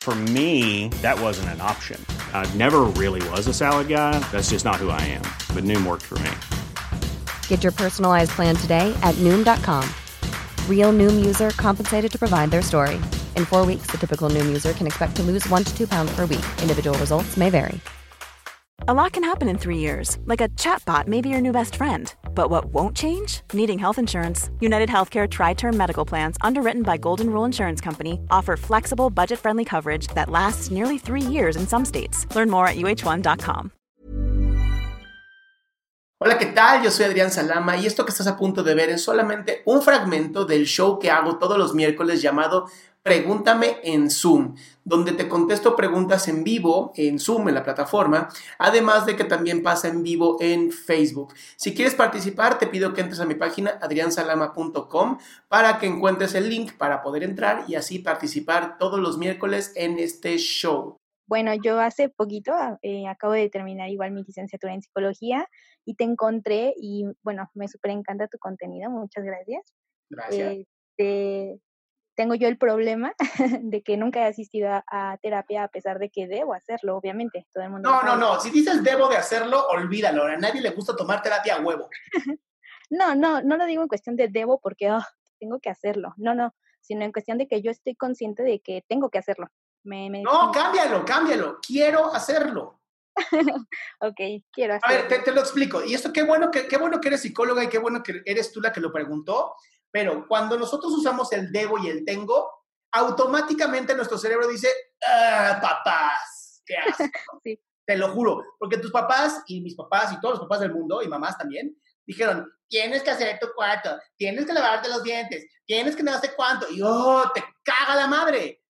For me, that wasn't an option. I never really was a salad guy. That's just not who I am. But Noom worked for me. Get your personalized plan today at Noom.com. Real Noom user compensated to provide their story. In four weeks, the typical Noom user can expect to lose one to two pounds per week. Individual results may vary. A lot can happen in three years, like a chatbot may be your new best friend. But what won't change? Needing health insurance. United Healthcare Tri Term Medical Plans, underwritten by Golden Rule Insurance Company, offer flexible, budget friendly coverage that lasts nearly three years in some states. Learn more at uh1.com. Hola, ¿qué tal? Yo soy Adrián Salama y esto que estás a punto de ver es solamente un fragmento del show que hago todos los miércoles llamado Pregúntame en Zoom, donde te contesto preguntas en vivo en Zoom, en la plataforma, además de que también pasa en vivo en Facebook. Si quieres participar, te pido que entres a mi página adriansalama.com para que encuentres el link para poder entrar y así participar todos los miércoles en este show. Bueno, yo hace poquito eh, acabo de terminar igual mi licenciatura en psicología y te encontré y bueno, me súper encanta tu contenido, muchas gracias. Gracias. Este, tengo yo el problema de que nunca he asistido a, terapia a pesar de que debo hacerlo, obviamente. Todo el mundo no, no, no. Si dices debo de hacerlo, olvídalo. A nadie le gusta tomar terapia a huevo. no, no, no lo digo en cuestión de debo porque oh, tengo que hacerlo. No, no, sino en cuestión de que yo estoy consciente de que tengo que hacerlo. Me, no, cámbialo, cámbialo. Quiero hacerlo. ok, quiero hacerlo. A ver, te, te, lo explico. Y esto, qué bueno, que, qué bueno que eres psicóloga y qué bueno que eres tú la que lo preguntó. Pero cuando nosotros usamos el debo y el tengo, automáticamente nuestro cerebro dice, ah, papás, qué asco. Te lo juro, porque tus papás y mis papás y todos los papás del mundo y mamás también dijeron, tienes que hacer tu cuarto, tienes que lavarte los dientes, tienes que no sé cuánto, y oh, te caga la madre.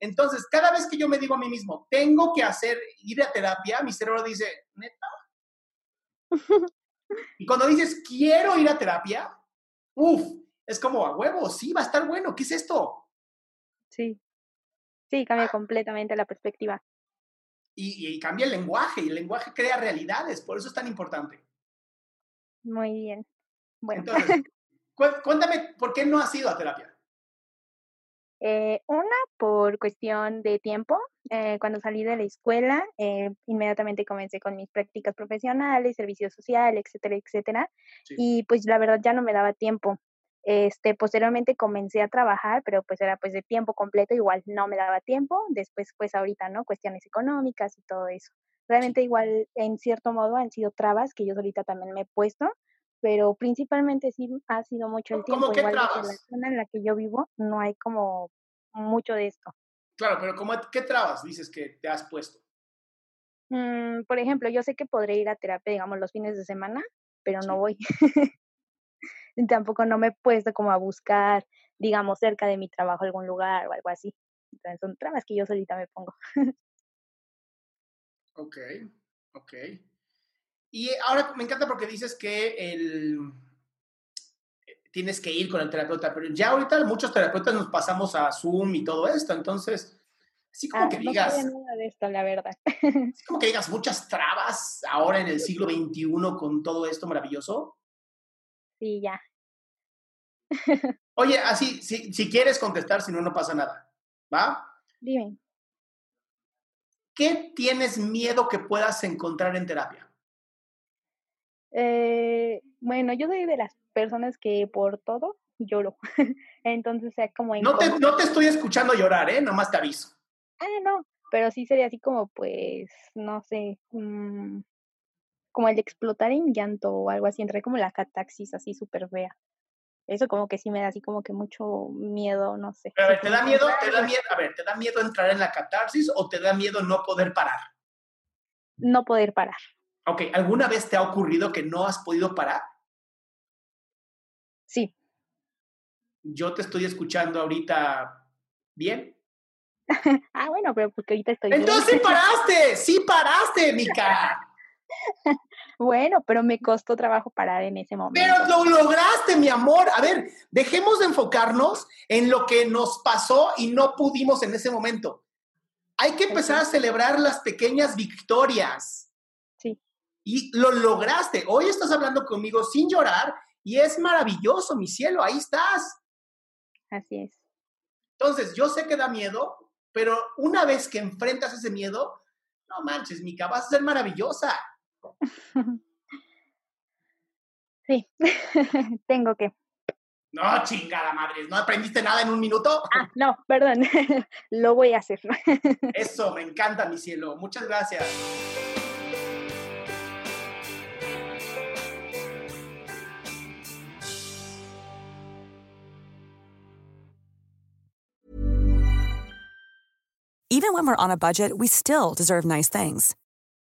Entonces, cada vez que yo me digo a mí mismo, tengo que hacer, ir a terapia, mi cerebro dice, neta. y cuando dices, quiero ir a terapia, uff, es como a huevo, sí, va a estar bueno, ¿qué es esto? Sí, sí, cambia completamente la perspectiva. Y, cambia el lenguaje, y el lenguaje crea realidades, por eso es tan importante. Muy bien. Bueno. Entonces, cuéntame, ¿por qué no has ido a terapia? Eh, una, por cuestión de tiempo. Eh, cuando salí de la escuela, eh, inmediatamente comencé con mis prácticas profesionales, servicio social, etcétera, etcétera. Y pues la verdad ya no me daba tiempo. Este, posteriormente comencé a trabajar, pero pues era pues de tiempo completo, igual no me daba tiempo, después pues ahorita, ¿no? Cuestiones económicas y todo eso. Realmente igual en cierto modo han sido trabas que yo ahorita también me he puesto, pero principalmente sí ha sido mucho el tiempo. igual en la zona en la que yo vivo no hay como mucho de esto. Claro, pero ¿cómo, ¿qué trabas dices que te has puesto? Mm, por ejemplo, yo sé que podré ir a terapia, digamos, los fines de semana, pero no voy. tampoco no me he puesto como a buscar, digamos, cerca de mi trabajo algún lugar o algo así. Entonces son tramas que yo solita me pongo. ok, ok. Y ahora me encanta porque dices que el, tienes que ir con el terapeuta, pero ya ahorita muchos terapeutas nos pasamos a Zoom y todo esto, entonces, así como ah, que digas... No nada de esto, la verdad. Así como que digas muchas trabas ahora en el siglo XXI con todo esto maravilloso. Sí, ya. Oye, así, si, si quieres contestar, si no, no pasa nada. ¿Va? Dime. ¿Qué tienes miedo que puedas encontrar en terapia? Eh, bueno, yo soy de las personas que por todo lloro. Entonces, sea como... No te, no te estoy escuchando llorar, ¿eh? Nomás te aviso. Ah, no, pero sí sería así como, pues, no sé, mm, como el de explotar en llanto o algo así, entrar como la cataxis así súper fea. Eso como que sí me da así como que mucho miedo, no sé. a ver, ¿te da miedo, te da miedo, a ver, ¿te da miedo entrar en la catarsis o te da miedo no poder parar? No poder parar. Ok, ¿alguna vez te ha ocurrido que no has podido parar? Sí. Yo te estoy escuchando ahorita bien. ah, bueno, pero porque ahorita estoy bien. Entonces sí paraste, sí paraste, Mica. Bueno, pero me costó trabajo parar en ese momento. Pero lo lograste, mi amor. A ver, dejemos de enfocarnos en lo que nos pasó y no pudimos en ese momento. Hay que empezar a celebrar las pequeñas victorias. Sí. Y lo lograste. Hoy estás hablando conmigo sin llorar y es maravilloso, mi cielo. Ahí estás. Así es. Entonces, yo sé que da miedo, pero una vez que enfrentas ese miedo, no manches, Mica, vas a ser maravillosa. Sí, tengo que. No, chingada madre, ¿no aprendiste nada en un minuto? Ah, no, perdón, lo voy a hacer. Eso, me encanta, mi cielo. Muchas gracias. Even when we're on a budget, we still deserve nice things.